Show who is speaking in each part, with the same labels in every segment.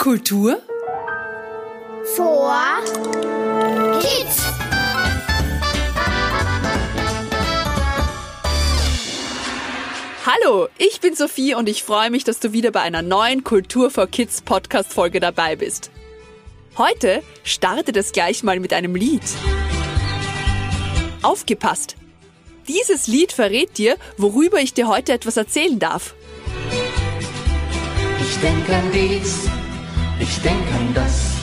Speaker 1: Kultur
Speaker 2: vor Kids.
Speaker 1: Hallo, ich bin Sophie und ich freue mich, dass du wieder bei einer neuen Kultur for Kids Podcast Folge dabei bist. Heute startet es gleich mal mit einem Lied. Aufgepasst! Dieses Lied verrät dir, worüber ich dir heute etwas erzählen darf.
Speaker 3: Ich denke an dies, ich denke an das.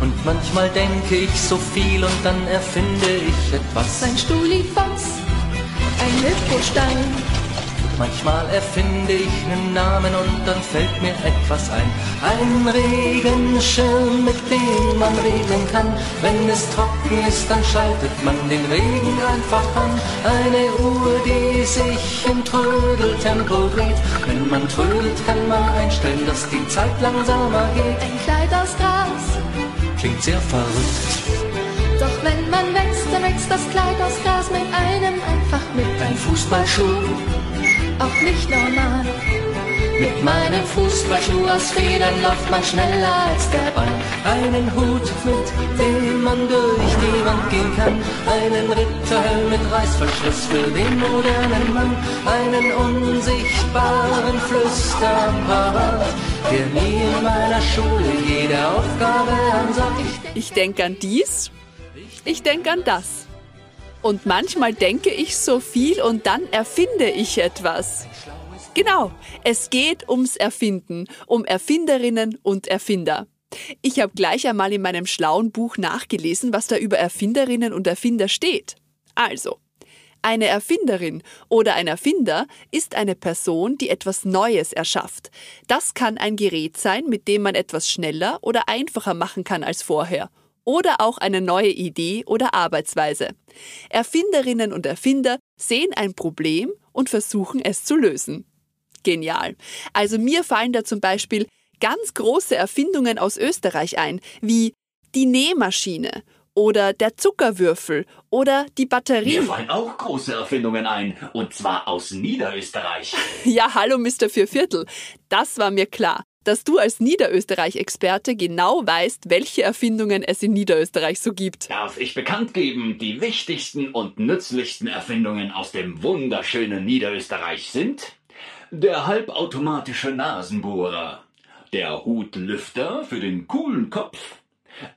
Speaker 3: Und manchmal denke ich so viel und dann erfinde ich etwas.
Speaker 4: Ein Stuhlifos, ein Hüpfostein,
Speaker 3: Manchmal erfinde ich einen Namen und dann fällt mir etwas ein. Ein Regenschirm, mit dem man regeln kann. Wenn es trocken ist, dann schaltet man den Regen einfach an. Eine Uhr, die sich im Trödeltempo dreht. Wenn man trödelt, kann man einstellen, dass die Zeit langsamer geht.
Speaker 4: ein Kleid aus Gras.
Speaker 3: Klingt sehr verrückt.
Speaker 4: Doch wenn man wächst, dann wächst das Kleid aus Gras mit einem einfach mit.
Speaker 3: Ein Fußballschuh
Speaker 4: Auch nicht normal.
Speaker 3: Mit meinem Fußballschuh aus Federn läuft man schneller als der Ball. Einen Hut, mit dem man durch die Wand gehen kann. Einen Ritterhelm mit Reißverschluss für den modernen Mann. Einen unsichtbaren Flüsterapparat, der mir in meiner Schule jede Aufgabe ansagt. Ich
Speaker 1: denke an dies, ich denke an das. Und manchmal denke ich so viel und dann erfinde ich etwas. Genau, es geht ums Erfinden, um Erfinderinnen und Erfinder. Ich habe gleich einmal in meinem schlauen Buch nachgelesen, was da über Erfinderinnen und Erfinder steht. Also, eine Erfinderin oder ein Erfinder ist eine Person, die etwas Neues erschafft. Das kann ein Gerät sein, mit dem man etwas schneller oder einfacher machen kann als vorher. Oder auch eine neue Idee oder Arbeitsweise. Erfinderinnen und Erfinder sehen ein Problem und versuchen es zu lösen. Genial. Also mir fallen da zum Beispiel ganz große Erfindungen aus Österreich ein, wie die Nähmaschine oder der Zuckerwürfel oder die Batterie.
Speaker 5: Mir fallen auch große Erfindungen ein, und zwar aus Niederösterreich.
Speaker 1: Ja, hallo Mr. Vierviertel. Das war mir klar, dass du als Niederösterreich-Experte genau weißt, welche Erfindungen es in Niederösterreich so gibt.
Speaker 5: Darf ich bekannt geben, die wichtigsten und nützlichsten Erfindungen aus dem wunderschönen Niederösterreich sind der halbautomatische Nasenbohrer, der Hutlüfter für den coolen Kopf,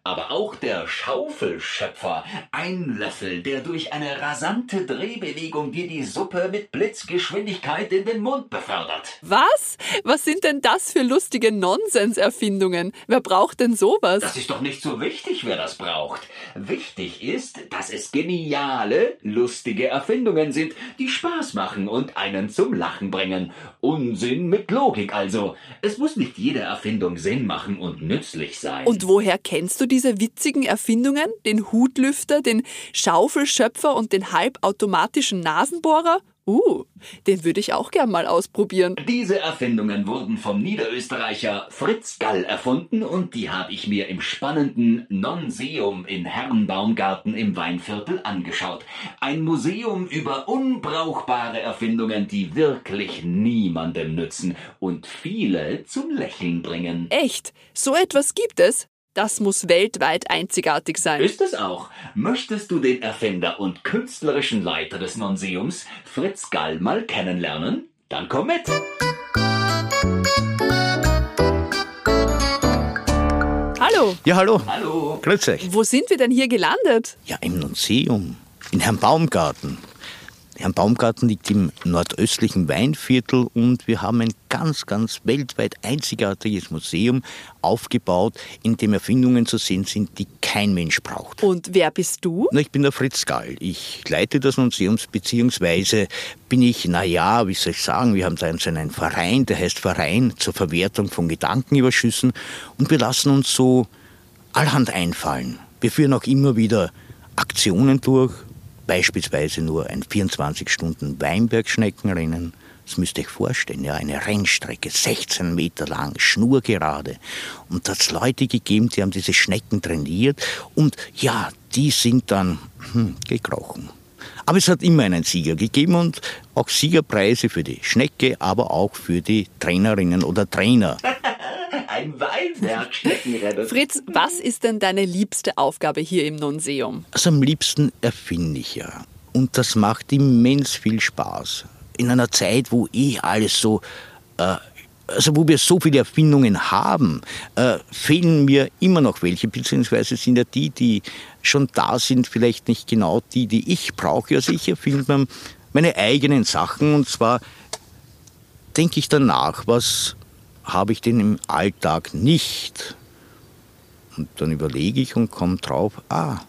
Speaker 5: aber auch der Schaufelschöpfer, ein Löffel, der durch eine rasante Drehbewegung dir die Suppe mit Blitzgeschwindigkeit in den Mund befördert.
Speaker 1: Was? Was sind denn das für lustige Nonsenserfindungen? Wer braucht denn sowas?
Speaker 5: Das ist doch nicht so wichtig, wer das braucht. Wichtig ist, dass es geniale, lustige Erfindungen sind, die Spaß machen und einen zum Lachen bringen. Unsinn mit Logik also. Es muss nicht jede Erfindung Sinn machen und nützlich sein.
Speaker 1: Und woher kennst du diese witzigen Erfindungen? Den Hutlüfter, den Schaufelschöpfer und den halbautomatischen Nasenbohrer? Uh, den würde ich auch gern mal ausprobieren.
Speaker 5: diese Erfindungen wurden vom Niederösterreicher Fritz Gall erfunden und die habe ich mir im spannenden Nonseum in Herrenbaumgarten im Weinviertel angeschaut. Ein Museum über unbrauchbare Erfindungen, die wirklich niemandem nützen und viele zum Lächeln bringen.
Speaker 1: Echt? So etwas gibt es? Das muss weltweit einzigartig sein.
Speaker 5: Ist es auch. Möchtest du den Erfinder und künstlerischen Leiter des Nonseums, Fritz Gall, mal kennenlernen? Dann komm mit!
Speaker 1: Hallo,
Speaker 6: Ja, hallo.
Speaker 5: Hallo!
Speaker 6: Grüß euch.
Speaker 1: wo sind wir denn hier gelandet?
Speaker 6: Ja, im Museum. In Herrn Baumgarten. Herrn Baumgarten liegt im nordöstlichen Weinviertel und wir haben ein ganz, ganz weltweit einzigartiges Museum aufgebaut, in dem Erfindungen zu sehen sind, die kein Mensch braucht.
Speaker 1: Und wer bist du?
Speaker 6: Na, ich bin der Fritz Gall. Ich leite das Museum, beziehungsweise bin ich, na ja, wie soll ich sagen, wir haben so einen Verein, der heißt Verein zur Verwertung von Gedankenüberschüssen und wir lassen uns so allerhand einfallen. Wir führen auch immer wieder Aktionen durch, beispielsweise nur ein 24-Stunden-Weinbergschneckenrennen. Das müsst ihr euch vorstellen, ja, eine Rennstrecke, 16 Meter lang, schnurgerade. Und da hat es Leute gegeben, die haben diese Schnecken trainiert und ja, die sind dann hm, gekrochen. Aber es hat immer einen Sieger gegeben und auch Siegerpreise für die Schnecke, aber auch für die Trainerinnen oder Trainer.
Speaker 5: Ein Wein Ein Bergstreckenrennen.
Speaker 1: Fritz, was ist denn deine liebste Aufgabe hier im Nonseum?
Speaker 6: Also am liebsten erfinde ich ja. Und das macht immens viel Spaß. In einer Zeit, wo eh alles so äh, also wo wir so viele Erfindungen haben, äh, fehlen mir immer noch welche, beziehungsweise sind ja die, die schon da sind, vielleicht nicht genau die, die ich brauche. Also ich erfinde meine eigenen Sachen und zwar denke ich danach, was habe ich denn im Alltag nicht? Und dann überlege ich und komme drauf, ah,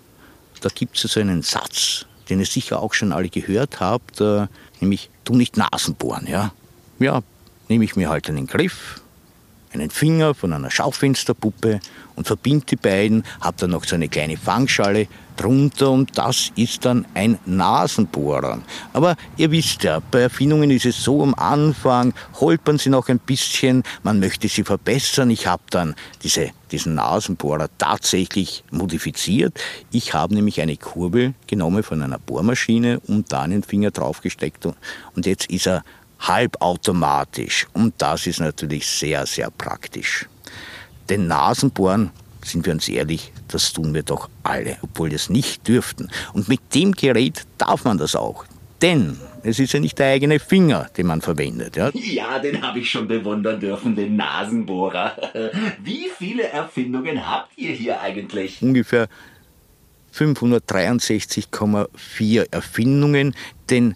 Speaker 6: da gibt es so einen Satz, den ihr sicher auch schon alle gehört habt, äh, nämlich, du nicht Nasenbohren, ja? Ja, nehme ich mir halt einen Griff, einen Finger von einer Schaufensterpuppe und verbinde die beiden, habe dann noch so eine kleine Fangschale drunter und das ist dann ein Nasenbohrer. Aber ihr wisst ja, bei Erfindungen ist es so am Anfang, holpern sie noch ein bisschen, man möchte sie verbessern. Ich habe dann diese, diesen Nasenbohrer tatsächlich modifiziert. Ich habe nämlich eine Kurbel genommen von einer Bohrmaschine und da einen Finger draufgesteckt und jetzt ist er halbautomatisch. Und das ist natürlich sehr, sehr praktisch. Denn Nasenbohren, sind wir uns ehrlich, das tun wir doch alle, obwohl wir es nicht dürften. Und mit dem Gerät darf man das auch. Denn es ist ja nicht der eigene Finger, den man verwendet. Ja,
Speaker 5: ja den habe ich schon bewundern dürfen, den Nasenbohrer. Wie viele Erfindungen habt ihr hier eigentlich?
Speaker 6: Ungefähr 563,4 Erfindungen, denn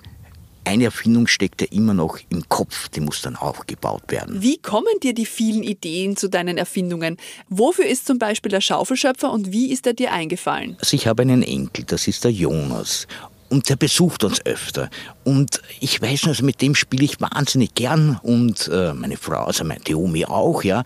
Speaker 6: eine Erfindung steckt ja immer noch im Kopf, die muss dann aufgebaut werden.
Speaker 1: Wie kommen dir die vielen Ideen zu deinen Erfindungen? Wofür ist zum Beispiel der Schaufelschöpfer und wie ist er dir eingefallen?
Speaker 6: Also ich habe einen Enkel, das ist der Jonas. Und der besucht uns öfter. Und ich weiß also mit dem spiele ich wahnsinnig gern und äh, meine Frau, also meine Omi auch, ja.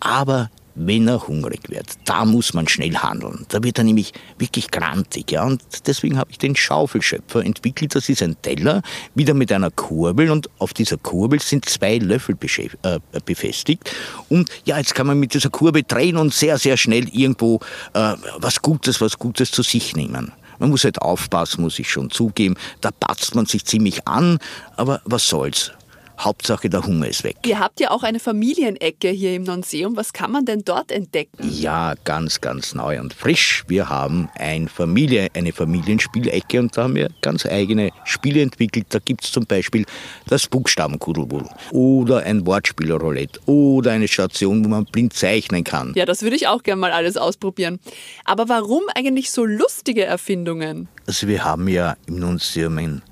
Speaker 6: Aber wenn er hungrig wird. Da muss man schnell handeln. Da wird er nämlich wirklich grantig. Ja? Und deswegen habe ich den Schaufelschöpfer entwickelt. Das ist ein Teller, wieder mit einer Kurbel. Und auf dieser Kurbel sind zwei Löffel äh, befestigt. Und ja, jetzt kann man mit dieser Kurbel drehen und sehr, sehr schnell irgendwo äh, was Gutes, was Gutes zu sich nehmen. Man muss halt aufpassen, muss ich schon zugeben. Da patzt man sich ziemlich an, aber was soll's. Hauptsache der Hunger ist weg.
Speaker 1: Ihr habt ja auch eine Familienecke hier im Nonseum. Was kann man denn dort entdecken?
Speaker 6: Ja, ganz, ganz neu und frisch. Wir haben ein Familie, eine Familienspielecke und da haben wir ganz eigene Spiele entwickelt. Da gibt es zum Beispiel das Buchstabenkudelbull oder ein Wortspielroulette oder eine Station, wo man blind zeichnen kann.
Speaker 1: Ja, das würde ich auch gerne mal alles ausprobieren. Aber warum eigentlich so lustige Erfindungen?
Speaker 6: Also wir haben ja im Nonseum ein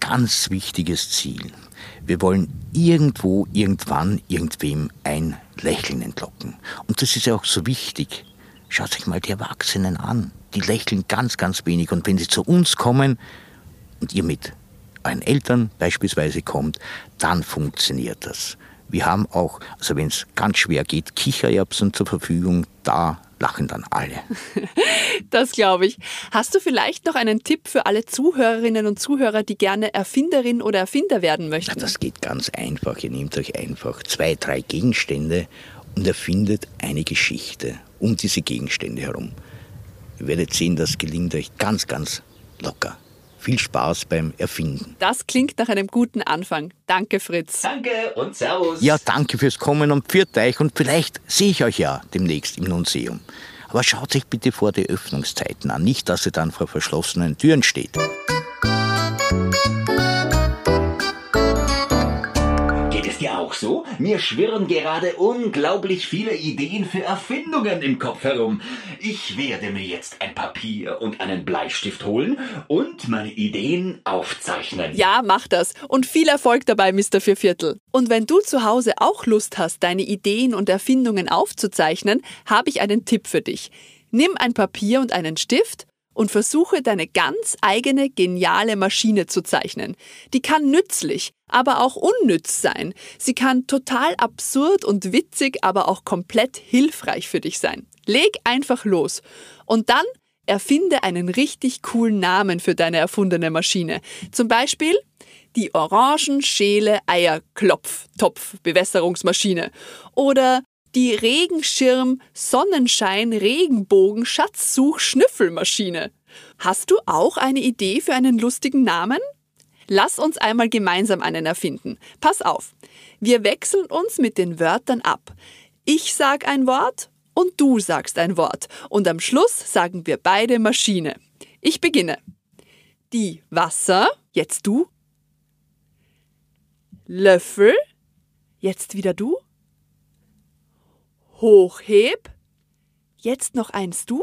Speaker 6: ganz wichtiges Ziel. Wir wollen irgendwo, irgendwann, irgendwem ein Lächeln entlocken. Und das ist ja auch so wichtig. Schaut sich mal die Erwachsenen an. Die lächeln ganz, ganz wenig. Und wenn sie zu uns kommen und ihr mit euren Eltern beispielsweise kommt, dann funktioniert das. Wir haben auch, also wenn es ganz schwer geht, Kichererbsen zur Verfügung. Da lachen dann alle.
Speaker 1: Das glaube ich. Hast du vielleicht noch einen Tipp für alle Zuhörerinnen und Zuhörer, die gerne Erfinderin oder Erfinder werden möchten?
Speaker 6: Ja, das geht ganz einfach. Ihr nehmt euch einfach zwei, drei Gegenstände und erfindet eine Geschichte um diese Gegenstände herum. Ihr werdet sehen, das gelingt euch ganz, ganz locker. Viel Spaß beim Erfinden.
Speaker 1: Das klingt nach einem guten Anfang. Danke, Fritz.
Speaker 5: Danke und Servus.
Speaker 6: Ja, danke fürs Kommen und pfiat euch und vielleicht sehe ich euch ja demnächst im Museum. Aber schaut euch bitte vor die Öffnungszeiten an, nicht, dass ihr dann vor verschlossenen Türen steht.
Speaker 5: Mir schwirren gerade unglaublich viele Ideen für Erfindungen im Kopf herum. Ich werde mir jetzt ein Papier und einen Bleistift holen und meine Ideen aufzeichnen.
Speaker 1: Ja, mach das. Und viel Erfolg dabei, Mr. Vierviertel. Und wenn du zu Hause auch Lust hast, deine Ideen und Erfindungen aufzuzeichnen, habe ich einen Tipp für dich. Nimm ein Papier und einen Stift und versuche deine ganz eigene geniale Maschine zu zeichnen. Die kann nützlich, aber auch unnütz sein. Sie kann total absurd und witzig, aber auch komplett hilfreich für dich sein. Leg einfach los und dann erfinde einen richtig coolen Namen für deine erfundene Maschine. Zum Beispiel die Orangenschäle Eierklopf Topf Bewässerungsmaschine oder die Regenschirm Sonnenschein Regenbogen Schatzsuch Schnüffelmaschine. Hast du auch eine Idee für einen lustigen Namen? Lass uns einmal gemeinsam einen erfinden. Pass auf. Wir wechseln uns mit den Wörtern ab. Ich sag ein Wort und du sagst ein Wort. Und am Schluss sagen wir beide Maschine. Ich beginne. Die Wasser, jetzt du. Löffel, jetzt wieder du. Hochheb, jetzt noch eins du.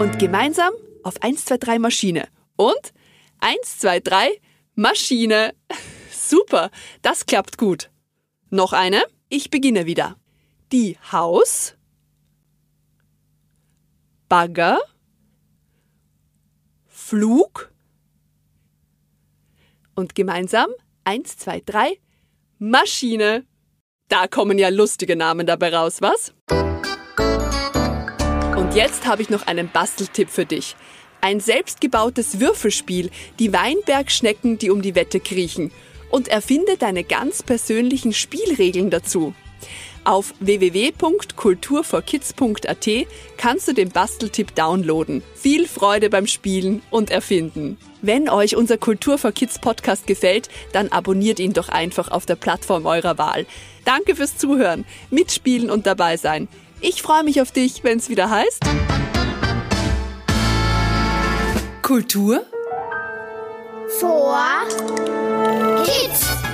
Speaker 1: Und gemeinsam auf 1, 2, 3 Maschine. Und 1, 2, 3 Maschine. Super, das klappt gut. Noch eine? Ich beginne wieder. Die Haus, Bagger, Flug und gemeinsam 1, 2, 3 Maschine. Da kommen ja lustige Namen dabei raus, was? Und jetzt habe ich noch einen Basteltipp für dich. Ein selbstgebautes Würfelspiel, die Weinbergschnecken, die um die Wette kriechen. Und erfinde deine ganz persönlichen Spielregeln dazu. Auf www.kulturforkids.at kannst du den Basteltipp downloaden. Viel Freude beim Spielen und Erfinden. Wenn euch unser Kultur for Kids Podcast gefällt, dann abonniert ihn doch einfach auf der Plattform eurer Wahl. Danke fürs Zuhören, Mitspielen und dabei sein. Ich freue mich auf dich, wenn es wieder heißt. Kultur
Speaker 2: vor Kids.